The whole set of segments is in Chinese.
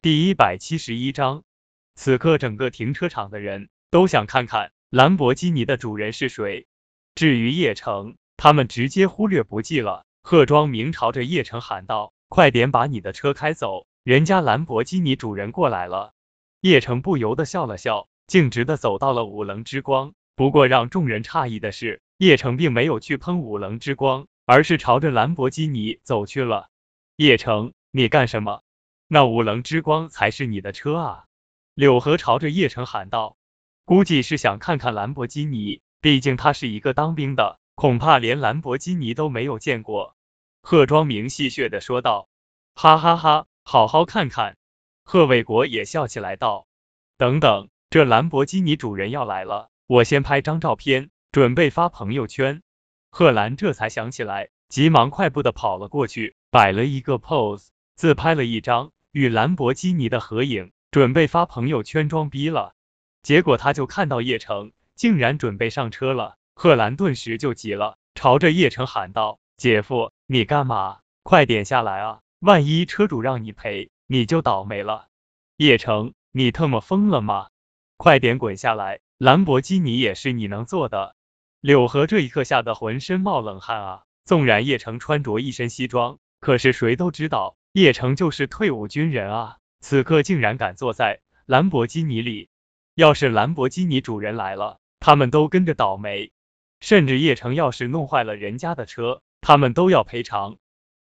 第一百七十一章，此刻整个停车场的人都想看看兰博基尼的主人是谁。至于叶城，他们直接忽略不计了。贺庄明朝着叶城喊道：“快点把你的车开走，人家兰博基尼主人过来了。”叶城不由得笑了笑，径直的走到了五棱之光。不过让众人诧异的是，叶城并没有去喷五棱之光，而是朝着兰博基尼走去了。叶城，你干什么？那五棱之光才是你的车啊！柳河朝着叶城喊道，估计是想看看兰博基尼，毕竟他是一个当兵的，恐怕连兰博基尼都没有见过。贺庄明戏谑的说道，哈哈哈，好好看看。贺卫国也笑起来道，等等，这兰博基尼主人要来了，我先拍张照片，准备发朋友圈。贺兰这才想起来，急忙快步的跑了过去，摆了一个 pose，自拍了一张。与兰博基尼的合影，准备发朋友圈装逼了。结果他就看到叶城竟然准备上车了，贺兰顿时就急了，朝着叶城喊道：“姐夫，你干嘛？快点下来啊！万一车主让你赔，你就倒霉了。”叶城，你特么疯了吗？快点滚下来！兰博基尼也是你能坐的。柳河这一刻吓得浑身冒冷汗啊！纵然叶城穿着一身西装，可是谁都知道。叶城就是退伍军人啊，此刻竟然敢坐在兰博基尼里。要是兰博基尼主人来了，他们都跟着倒霉。甚至叶城要是弄坏了人家的车，他们都要赔偿。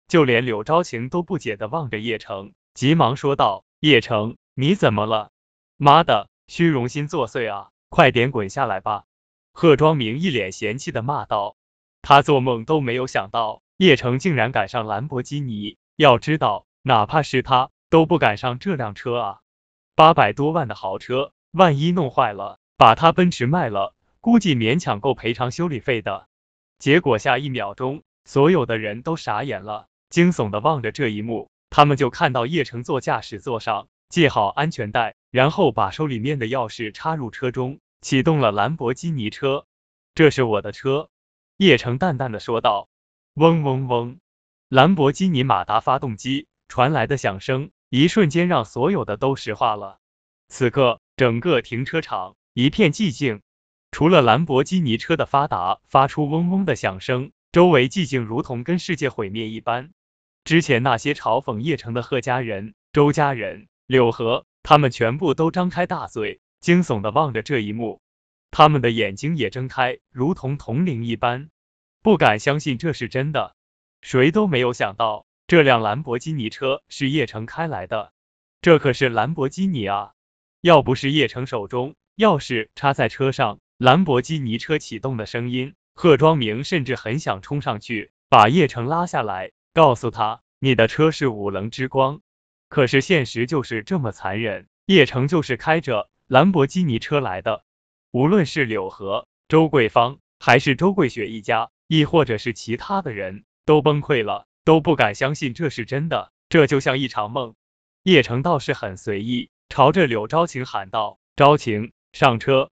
就连柳昭晴都不解的望着叶城，急忙说道：“叶城，你怎么了？妈的，虚荣心作祟啊！快点滚下来吧！”贺庄明一脸嫌弃的骂道。他做梦都没有想到，叶城竟然赶上兰博基尼。要知道，哪怕是他都不敢上这辆车啊！八百多万的豪车，万一弄坏了，把他奔驰卖了，估计勉强够赔偿修理费的。结果下一秒钟，所有的人都傻眼了，惊悚的望着这一幕。他们就看到叶城坐驾驶座上系好安全带，然后把手里面的钥匙插入车中，启动了兰博基尼车。这是我的车，叶城淡淡的说道。嗡嗡嗡。兰博基尼马达发动机传来的响声，一瞬间让所有的都石化了。此刻，整个停车场一片寂静，除了兰博基尼车的发达发出嗡嗡的响声，周围寂静如同跟世界毁灭一般。之前那些嘲讽叶城的贺家人、周家人、柳河，他们全部都张开大嘴，惊悚的望着这一幕，他们的眼睛也睁开，如同铜铃一般，不敢相信这是真的。谁都没有想到，这辆兰博基尼车是叶城开来的。这可是兰博基尼啊！要不是叶城手中钥匙插在车上，兰博基尼车启动的声音，贺庄明甚至很想冲上去把叶城拉下来，告诉他你的车是五棱之光。可是现实就是这么残忍，叶城就是开着兰博基尼车来的。无论是柳河、周桂芳，还是周桂雪一家，亦或者是其他的人。都崩溃了，都不敢相信这是真的，这就像一场梦。叶城倒是很随意，朝着柳昭晴喊道：“昭晴，上车。”